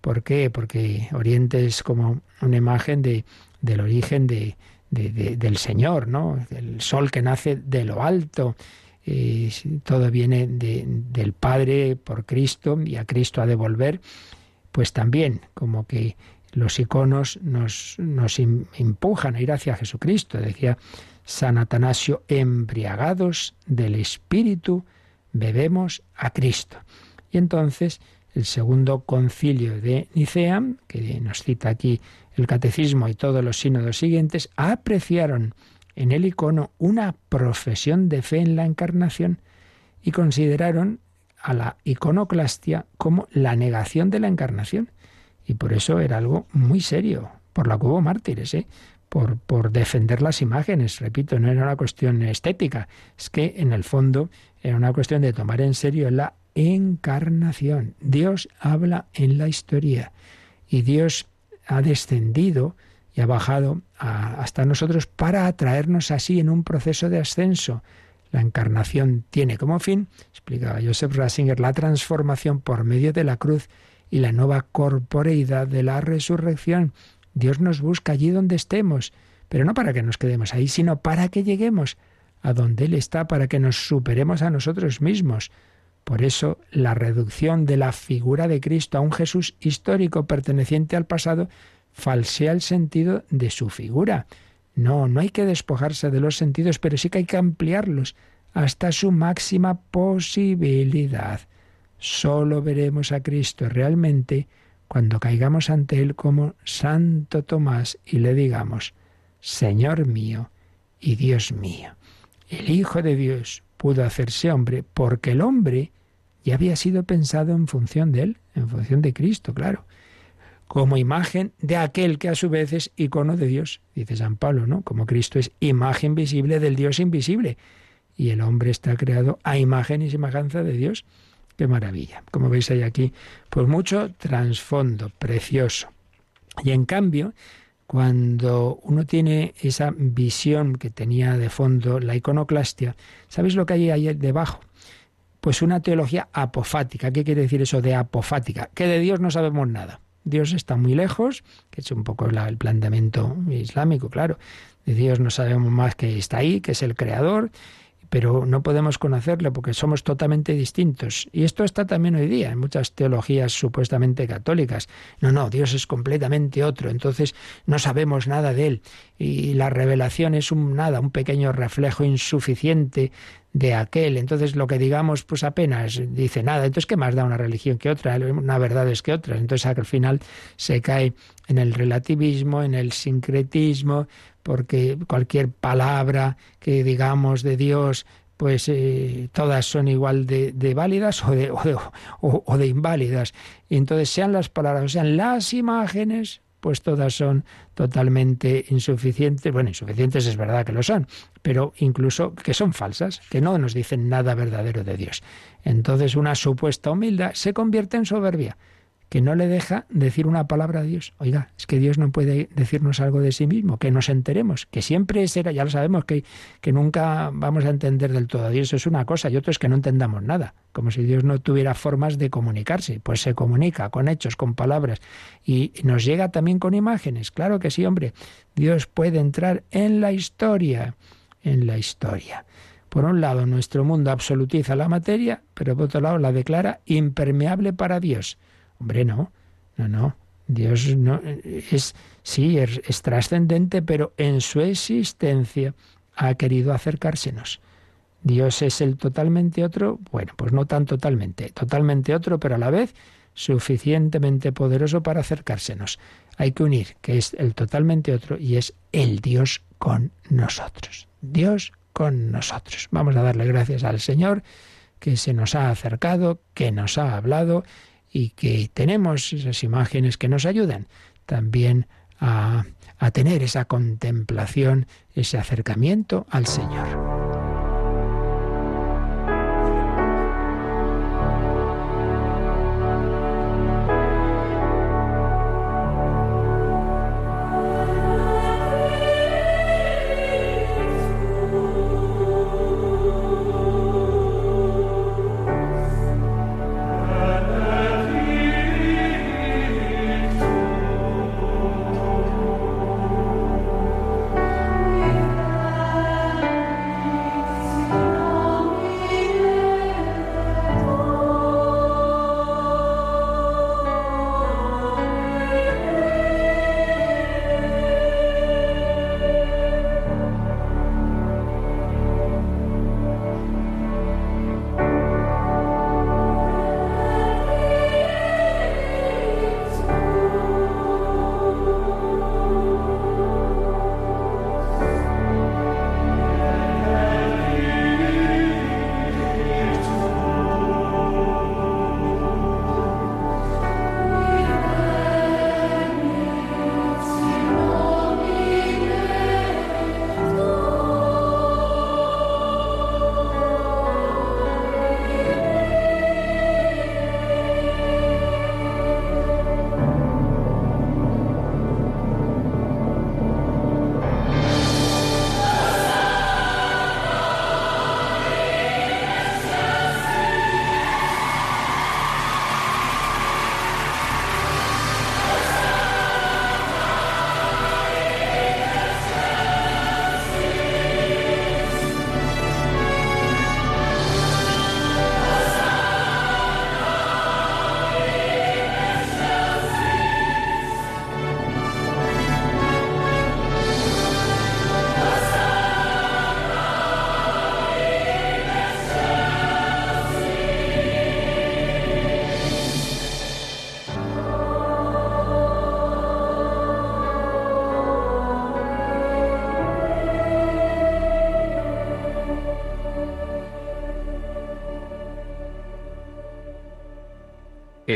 ¿Por qué? Porque Oriente es como una imagen de, del origen de, del Señor, ¿no? El sol que nace de lo alto. todo viene del Padre por Cristo y a Cristo a devolver. Pues también, como que los iconos nos, nos empujan a ir hacia Jesucristo. Decía San Atanasio, embriagados del Espíritu, bebemos a Cristo. Y entonces el segundo concilio de Nicea, que nos cita aquí el catecismo y todos los sínodos siguientes, apreciaron en el icono una profesión de fe en la encarnación y consideraron a la iconoclastia como la negación de la encarnación. Y por eso era algo muy serio, por la que hubo mártires, ¿eh? Por, defender las imágenes. Repito, no era una cuestión estética, es que en el fondo era una cuestión de tomar en serio la encarnación. Dios habla en la historia y Dios ha descendido y ha bajado hasta nosotros para atraernos así en un proceso de ascenso. La encarnación tiene como fin, explicaba Joseph Rasinger, la transformación por medio de la cruz y la nueva corporeidad de la resurrección. Dios nos busca allí donde estemos, pero no para que nos quedemos ahí, sino para que lleguemos a donde Él está, para que nos superemos a nosotros mismos. Por eso la reducción de la figura de Cristo a un Jesús histórico perteneciente al pasado falsea el sentido de su figura. No, no hay que despojarse de los sentidos, pero sí que hay que ampliarlos hasta su máxima posibilidad. Solo veremos a Cristo realmente cuando caigamos ante Él como Santo Tomás y le digamos, Señor mío y Dios mío. El Hijo de Dios pudo hacerse hombre porque el hombre ya había sido pensado en función de Él, en función de Cristo, claro, como imagen de aquel que a su vez es icono de Dios, dice San Pablo, ¿no? Como Cristo es imagen visible del Dios invisible y el hombre está creado a imagen y semejanza de Dios. Maravilla. Como veis hay aquí, pues mucho trasfondo, precioso. Y en cambio, cuando uno tiene esa visión que tenía de fondo la iconoclastia, ¿sabéis lo que hay ahí debajo? Pues una teología apofática. ¿Qué quiere decir eso de apofática? Que de Dios no sabemos nada. Dios está muy lejos, que es un poco el planteamiento islámico, claro. De Dios no sabemos más que está ahí, que es el creador, pero no podemos conocerlo porque somos totalmente distintos. Y esto está también hoy día en muchas teologías supuestamente católicas. No, no, Dios es completamente otro, entonces no sabemos nada de él. Y la revelación es un nada, un pequeño reflejo insuficiente de aquel. Entonces lo que digamos pues apenas dice nada. Entonces, ¿qué más da una religión que otra? Una verdad es que otra. Entonces al final se cae en el relativismo, en el sincretismo, porque cualquier palabra que digamos de Dios pues eh, todas son igual de, válidas o de, o, de, inválidas. Y entonces sean las palabras, o sean las imágenes, pues todas son totalmente insuficientes. Bueno, insuficientes es verdad que lo son, pero incluso que son falsas, que no nos dicen nada verdadero de Dios. Entonces una supuesta humildad se convierte en soberbia que no le deja decir una palabra a Dios. Oiga, es que Dios no puede decirnos algo de sí mismo, que nos enteremos, que siempre será, ya lo sabemos, que, que nunca vamos a entender del todo a Dios, es una cosa, y otro es que no entendamos nada, como si Dios no tuviera formas de comunicarse, pues se comunica con hechos, con palabras, y nos llega también con imágenes, claro que sí, hombre, Dios puede entrar en la historia, en la historia. Por un lado, nuestro mundo absolutiza la materia, pero por otro lado la declara impermeable para Dios. Hombre, no, no, no. Dios no es sí es, trascendente, pero en su existencia ha querido acercársenos. Dios es el totalmente otro, bueno, pues no tan totalmente, totalmente otro, pero a la vez suficientemente poderoso para acercársenos. Hay que unir que es el totalmente otro y es el Dios con nosotros. Dios con nosotros. Vamos a darle gracias al Señor que se nos ha acercado, que nos ha hablado y que tenemos esas imágenes que nos ayudan también a, a tener esa contemplación, ese acercamiento al Señor.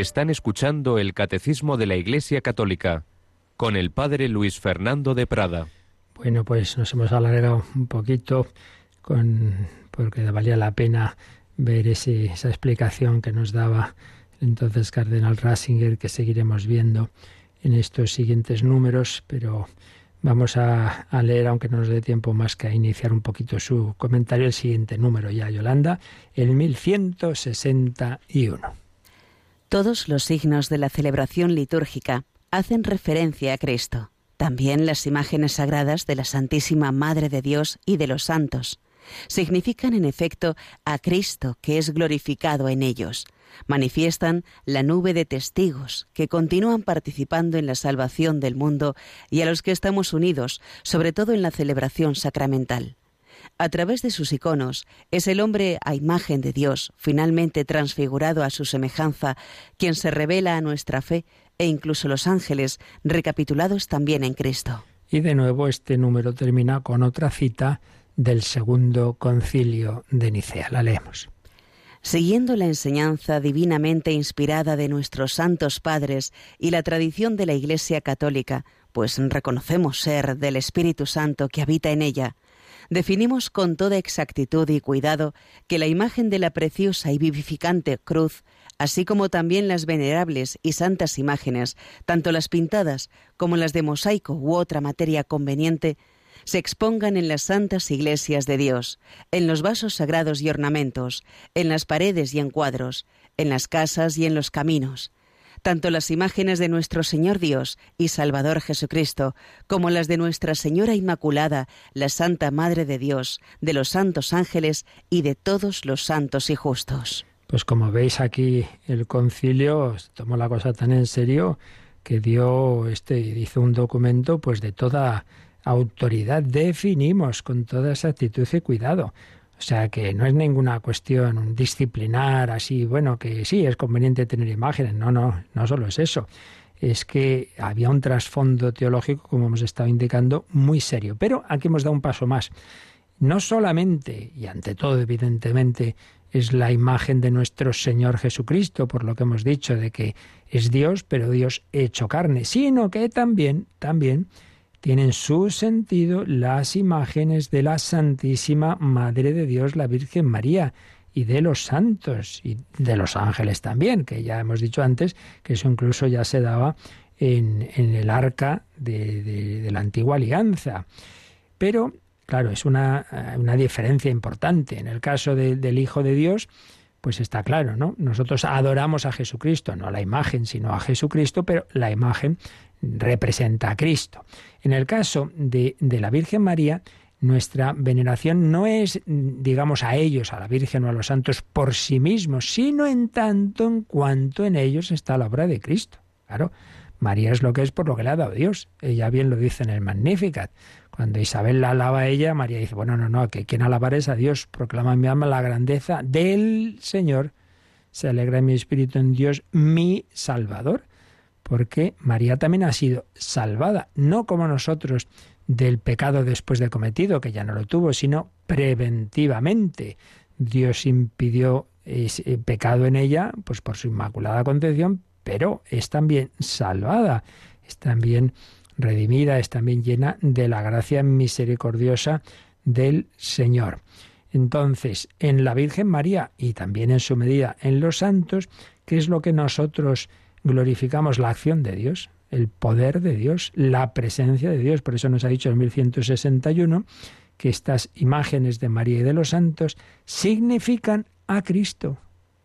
Están escuchando el Catecismo de la Iglesia Católica con el Padre Luis Fernando de Prada. Bueno, pues nos hemos alargado un poquito con porque valía la pena ver ese, esa explicación que nos daba entonces Cardenal Ratzinger, que seguiremos viendo en estos siguientes números, pero vamos a, a, leer, aunque no nos dé tiempo más que a iniciar un poquito su comentario, el siguiente número ya, Yolanda, el 1161. Todos los signos de la celebración litúrgica hacen referencia a Cristo, también las imágenes sagradas de la Santísima Madre de Dios y de los santos. Significan en efecto a Cristo que es glorificado en ellos. Manifiestan la nube de testigos que continúan participando en la salvación del mundo y a los que estamos unidos, sobre todo en la celebración sacramental. A través de sus iconos, es el hombre a imagen de Dios, finalmente transfigurado a su semejanza, quien se revela a nuestra fe, e incluso los ángeles, recapitulados también en Cristo. Y de nuevo este número termina con otra cita del segundo concilio de Nicea. La leemos. Siguiendo la enseñanza divinamente inspirada de nuestros santos padres y la tradición de la Iglesia católica, pues reconocemos ser del Espíritu Santo que habita en ella, definimos con toda exactitud y cuidado que la imagen de la preciosa y vivificante cruz, así como también las venerables y santas imágenes, tanto las pintadas como las de mosaico u otra materia conveniente, se expongan en las santas iglesias de Dios, en los vasos sagrados y ornamentos, en las paredes y en cuadros, en las casas y en los caminos, tanto las imágenes de nuestro Señor Dios y Salvador Jesucristo, como las de Nuestra Señora Inmaculada, la Santa Madre de Dios, de los santos ángeles y de todos los santos y justos. Pues como veis aquí el concilio tomó la cosa tan en serio que dio este hizo un documento pues de toda autoridad definimos con toda esa actitud y cuidado o sea que no es ninguna cuestión disciplinar así, bueno, que sí, es conveniente tener imágenes. No, no, no solo es eso. Es que había un trasfondo teológico, como hemos estado indicando, muy serio. Pero aquí hemos dado un paso más. No solamente, y ante todo, evidentemente, es la imagen de nuestro Señor Jesucristo, por lo que hemos dicho de que es Dios, pero Dios hecho carne, sino que también, también tienen su sentido las imágenes de la Santísima Madre de Dios, la Virgen María, y de los santos y de los ángeles también, que ya hemos dicho antes que eso incluso ya se daba en, el arca de, la antigua alianza. Pero, claro, es una, una diferencia importante. En el caso del Hijo de Dios, pues está claro, ¿no? Nosotros adoramos a Jesucristo, no a la imagen, sino a Jesucristo, pero la imagen representa a Cristo. En el caso de, de la Virgen María, nuestra veneración no es, digamos, a ellos, a la Virgen o a los santos por sí mismos, sino en tanto en cuanto en ellos está la obra de Cristo. Claro, María es lo que es por lo que le ha dado Dios. Ella bien lo dice en el Magnificat. Cuando Isabel la alaba a ella, María dice, bueno, no, no, que quien alabar es a Dios, proclama mi alma la grandeza del Señor. Se alegra mi espíritu en Dios, mi Salvador porque María también ha sido salvada, no como nosotros del pecado después de cometido, que ya no lo tuvo, sino preventivamente. Dios impidió ese pecado en ella, pues por su inmaculada concepción, pero es también salvada, es también redimida, es también llena de la gracia misericordiosa del Señor. Entonces, en la Virgen María y también en su medida en los santos, ¿qué es lo que nosotros glorificamos la acción de Dios, el poder de Dios, la presencia de Dios. Por eso nos ha dicho en 1161 que estas imágenes de María y de los santos significan a Cristo.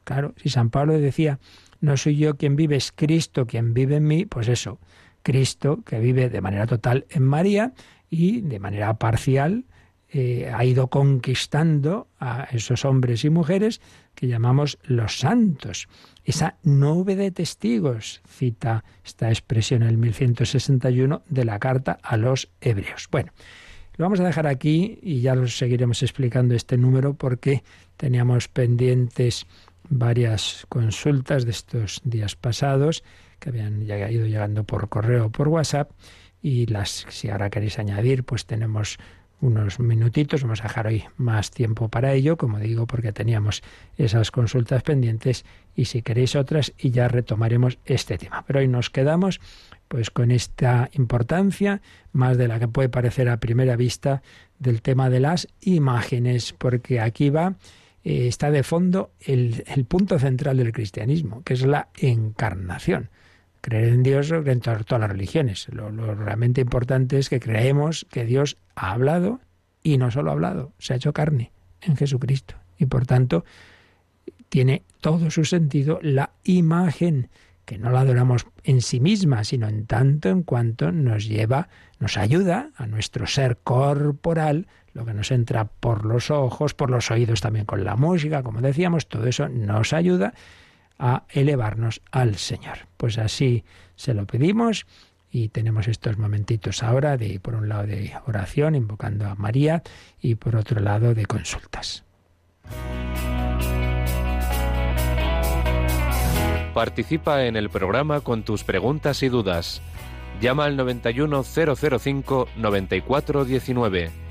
Claro, si San Pablo decía, no soy yo quien vive, es Cristo quien vive en mí, pues eso, Cristo que vive de manera total en María y de manera parcial eh, ha ido conquistando a esos hombres y mujeres que llamamos los santos. Esa nube de testigos, cita esta expresión en el 1161 de la carta a los hebreos. Bueno, lo vamos a dejar aquí y ya lo seguiremos explicando este número porque teníamos pendientes varias consultas de estos días pasados que habían ido llegando por correo o por WhatsApp y las si ahora queréis añadir pues tenemos unos minutitos. Vamos a dejar hoy más tiempo para ello, como digo, porque teníamos esas consultas pendientes y si queréis otras y ya retomaremos este tema. Pero hoy nos quedamos pues con esta importancia, más de la que puede parecer a primera vista, del tema de las imágenes, porque aquí va, eh, está de fondo el, punto central del cristianismo, que es la encarnación. Creer en Dios en todas, las religiones. Lo, lo realmente importante es que creemos que Dios ha hablado y no solo ha hablado, se ha hecho carne en Jesucristo. Y por tanto, tiene todo su sentido la imagen que no la adoramos en sí misma, sino en tanto en cuanto nos lleva, nos ayuda a nuestro ser corporal, lo que nos entra por los ojos, por los oídos también con la música, como decíamos, todo eso nos ayuda a elevarnos al Señor. Pues así se lo pedimos y tenemos estos momentitos ahora de, por un lado, de oración, invocando a María, y por otro lado, de consultas. Participa en el programa con tus preguntas y dudas. Llama al 91005 9419.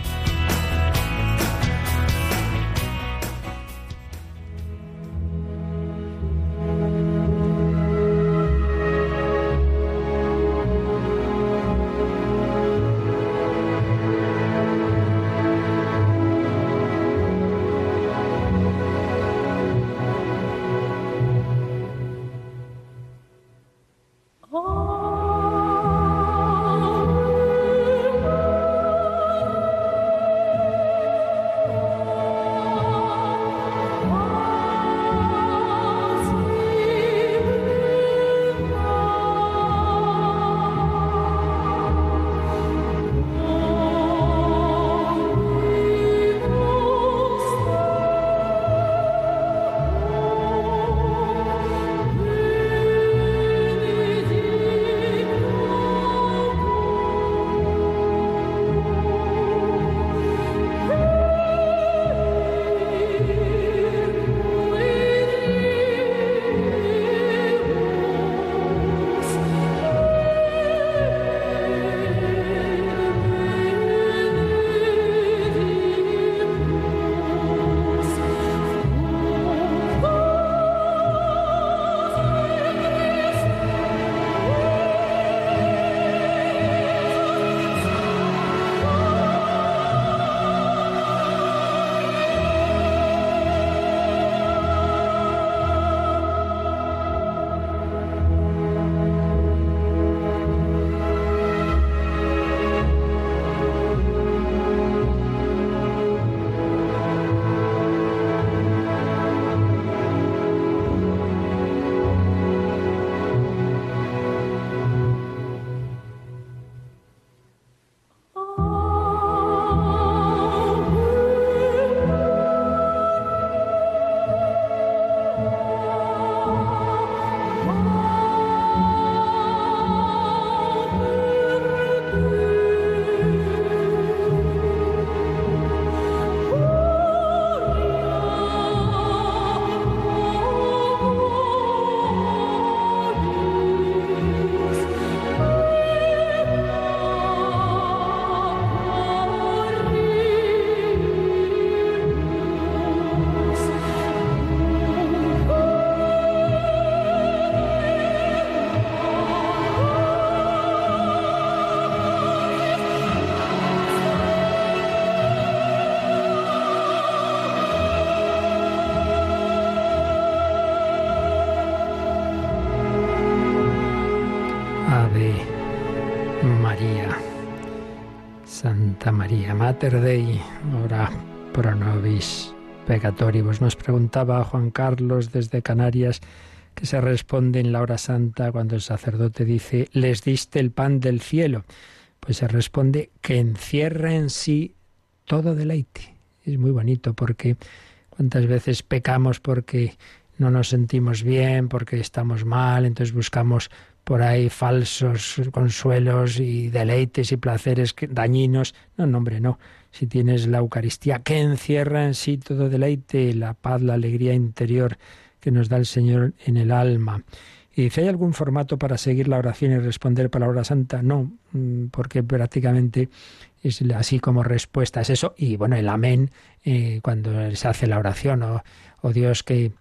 Mater Dei, ora pro nobis peccatoribus. Nos preguntaba Juan Carlos desde Canarias que se responde en la hora santa cuando el sacerdote dice, les diste el pan del cielo. Pues se responde que encierra en sí todo deleite. Es muy bonito porque cuántas veces pecamos porque no nos sentimos bien porque estamos mal, entonces buscamos por ahí falsos consuelos y deleites y placeres dañinos. No, no, hombre, no. Si tienes la Eucaristía que encierra en sí todo deleite, la paz, la alegría interior que nos da el Señor en el alma. Y dice, ¿hay algún formato para seguir la oración y responder palabra santa? No, mm, porque prácticamente es así como respuesta, es eso. Y bueno, el amén eh, cuando se hace la oración, o Dios que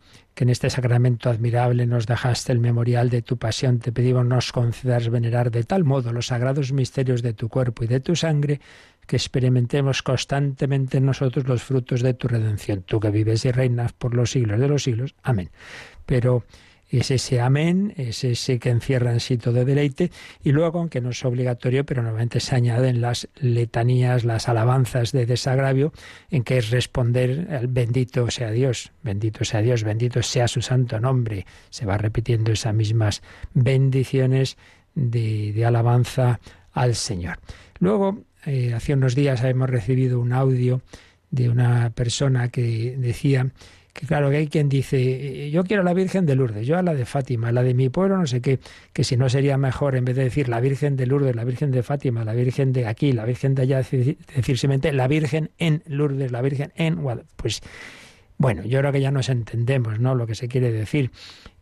en este sacramento admirable nos dejaste el memorial de tu pasión, te pedimos nos concedas venerar de tal modo los sagrados misterios de tu cuerpo y de tu sangre, que experimentemos constantemente en nosotros los frutos de tu redención, tú que vives y reinas por los siglos de los siglos. Amén. Pero es ese amén, es ese que encierra en sí todo deleite, y luego, aunque no es obligatorio, pero normalmente se añaden las letanías, las alabanzas de desagravio, en que es responder al bendito sea Dios, bendito sea Dios, bendito sea su santo nombre. Se va repitiendo esas mismas bendiciones de, de alabanza al Señor. Luego, eh, hace unos días hemos recibido un audio de una persona que decía que claro que hay quien dice, yo quiero la Virgen de Lourdes, yo a la de Fátima, la de mi pueblo, no sé qué, que si no sería mejor, en vez de decir la Virgen de Lourdes, la Virgen de Fátima, la Virgen de aquí, la Virgen de allá, decir, simplemente la Virgen en Lourdes, la Virgen en Guadalupe. Pues bueno, yo creo que ya nos entendemos, ¿no? Lo que se quiere decir,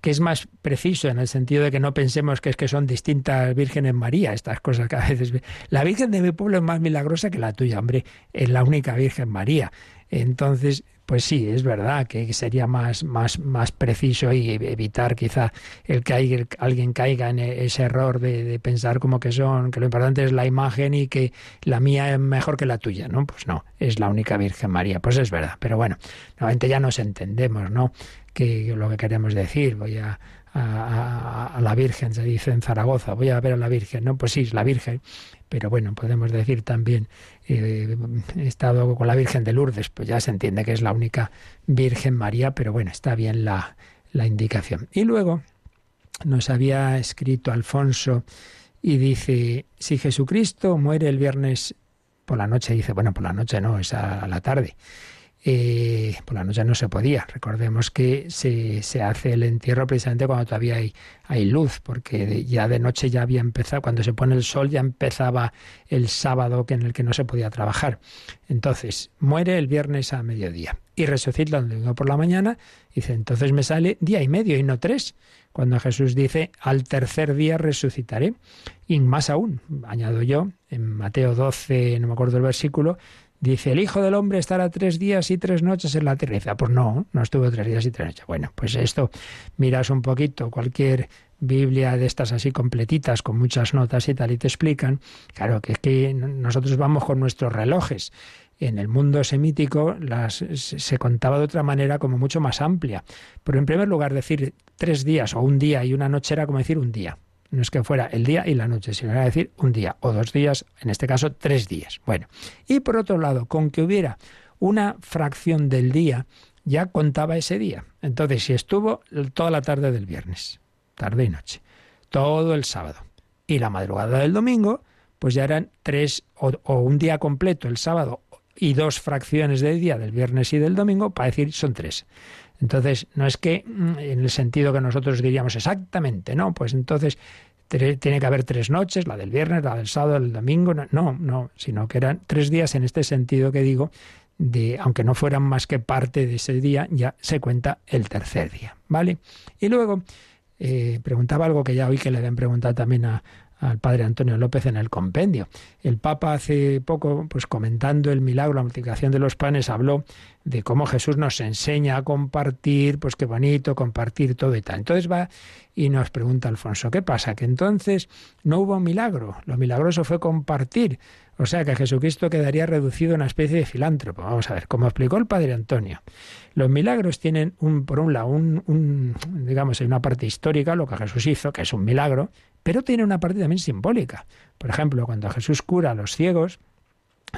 que es más preciso en el sentido de que no pensemos que es que son distintas vírgenes María, estas cosas que a veces... La Virgen de mi pueblo es más milagrosa que la tuya, hombre, es la única Virgen María. Entonces, pues sí, es verdad que sería más, más, más preciso y evitar quizá el que alguien caiga en e-, ese error de, pensar como que son, que lo importante es la imagen y que la mía es mejor que la tuya, ¿no? Pues no, es la única Virgen María, pues es verdad. Pero bueno, normalmente ya nos entendemos, ¿no? Que lo que queremos decir, voy a, a, la Virgen, se dice en Zaragoza, voy a ver a la Virgen, ¿no? Pues sí, es la Virgen, pero bueno, podemos decir también, eh, he estado con la Virgen de Lourdes, pues ya se entiende que es la única Virgen María, pero bueno, está bien la, la indicación. Y luego nos había escrito Alfonso y dice, si Jesucristo muere el viernes por la noche, dice, bueno, por la noche no, es a la tarde. Eh, por la noche no se podía. Recordemos que se, se, hace el entierro precisamente cuando todavía hay, hay luz, porque ya de noche ya había empezado, cuando se pone el sol ya empezaba el sábado en el que no se podía trabajar. Entonces, muere el viernes a mediodía y resucita el domingo por la mañana. Dice, entonces me sale día y medio y no tres. Cuando Jesús dice, al tercer día resucitaré. Y más aún, añado yo, en Mateo 12, no me acuerdo el versículo, Dice, el Hijo del Hombre estará tres días y tres noches en la tierra. Pues no, no estuvo tres días y tres noches. Bueno, pues esto, miras un poquito cualquier Biblia de estas así completitas, con muchas notas y tal, y te explican, claro, que es que nosotros vamos con nuestros relojes. En el mundo semítico las, se contaba de otra manera como mucho más amplia. Pero en primer lugar, decir tres días o un día y una noche era como decir un día. No es que fuera el día y la noche, sino era decir un día o dos días, en este caso tres días. Bueno, y por otro lado, con que hubiera una fracción del día, ya contaba ese día. Entonces, si estuvo toda la tarde del viernes, tarde y noche, todo el sábado y la madrugada del domingo, pues ya eran tres o, o un día completo el sábado y dos fracciones del día del viernes y del domingo, para decir son tres. Entonces, no es que mm, en el sentido que nosotros diríamos exactamente, no, pues entonces tiene que haber tres noches, la del viernes, la del sábado, el domingo, no, no, sino que eran tres días en este sentido que digo, de, aunque no fueran más que parte de ese día, ya se cuenta el tercer día, ¿vale? Y luego eh, preguntaba algo que ya oí que le habían preguntado también al padre Antonio López en el compendio. El Papa hace poco, pues comentando el milagro, la multiplicación de los panes, habló de cómo Jesús nos enseña a compartir, pues qué bonito compartir todo y tal. Entonces va y nos pregunta Alfonso, ¿qué pasa? Que entonces no hubo milagro, lo milagroso fue compartir. O sea que Jesucristo quedaría reducido a una especie de filántropo. Vamos a ver, como explicó el padre Antonio, los milagros tienen un, por un lado, un, digamos, una parte histórica, lo que Jesús hizo, que es un milagro, pero tiene una parte también simbólica. Por ejemplo, cuando Jesús cura a los ciegos,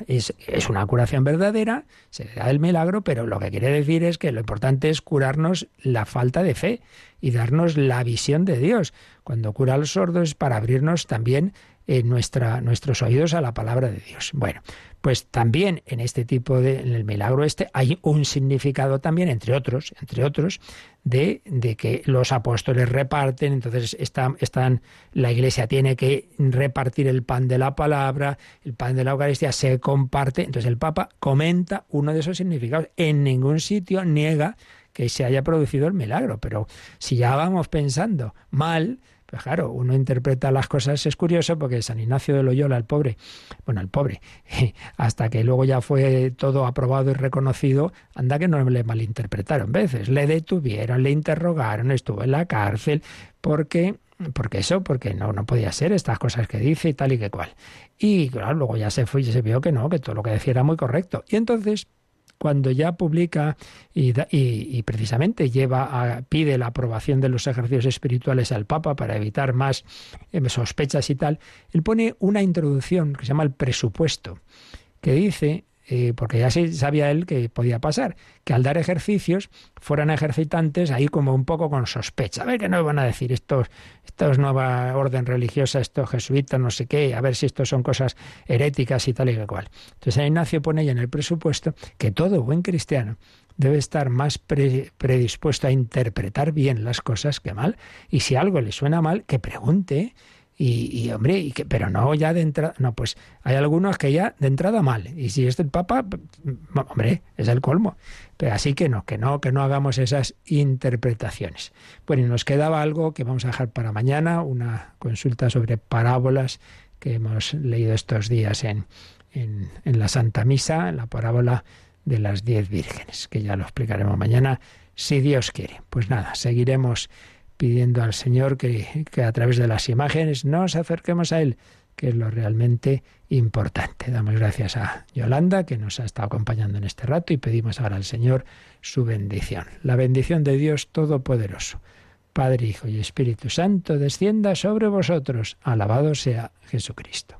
es, una curación verdadera, se da el milagro, pero lo que quiere decir es que lo importante es curarnos la falta de fe y darnos la visión de Dios. Cuando cura a los sordos es para abrirnos también eh, nuestra, nuestros oídos a la palabra de Dios. Bueno, pues también en este tipo de, en el milagro este, hay un significado también, entre otros, entre otros, de, de que los apóstoles reparten, entonces están, están, la iglesia tiene que repartir el pan de la palabra, el pan de la Eucaristía se comparte, entonces el Papa comenta uno de esos significados. En ningún sitio niega que se haya producido el milagro, pero si ya vamos pensando mal, pues claro, uno interpreta las cosas, es curioso porque San Ignacio de Loyola, el pobre, bueno, el pobre, hasta que luego ya fue todo aprobado y reconocido, anda que no le malinterpretaron veces, le detuvieron, le interrogaron, estuvo en la cárcel, porque porque eso, porque no, no podía ser estas cosas que dice y tal y que cual. Y claro, luego ya se fue y se vio que no, que todo lo que decía era muy correcto. Y entonces cuando ya publica y, precisamente lleva a, pide la aprobación de los ejercicios espirituales al Papa para evitar más eh, sospechas y tal, él pone una introducción que se llama el presupuesto, que dice eh, porque ya sabía él que podía pasar, que al dar ejercicios fueran ejercitantes ahí como un poco con sospecha. A ver qué nos van a decir estos, estos nueva orden religiosa, estos jesuitas, no sé qué, a ver si estos son cosas heréticas y tal y cual. Entonces Ignacio pone ahí en el presupuesto que todo buen cristiano debe estar más predispuesto a interpretar bien las cosas que mal, y si algo le suena mal, que pregunte, y, hombre, y que, pero no ya de entrada, no, pues hay algunos que ya de entrada mal. Y si es del Papa, hombre, es el colmo. Pero así que no, que no, que no hagamos esas interpretaciones. Bueno, y nos quedaba algo que vamos a dejar para mañana, una consulta sobre parábolas que hemos leído estos días en, en, en la Santa Misa, en la parábola de las diez vírgenes, que ya lo explicaremos mañana, si Dios quiere. Pues nada, seguiremos pidiendo al Señor que, que a través de las imágenes nos acerquemos a Él, que es lo realmente importante. Damos gracias a Yolanda, que nos ha estado acompañando en este rato, y pedimos ahora al Señor su bendición. La bendición de Dios Todopoderoso, Padre, Hijo y Espíritu Santo, descienda sobre vosotros. Alabado sea Jesucristo.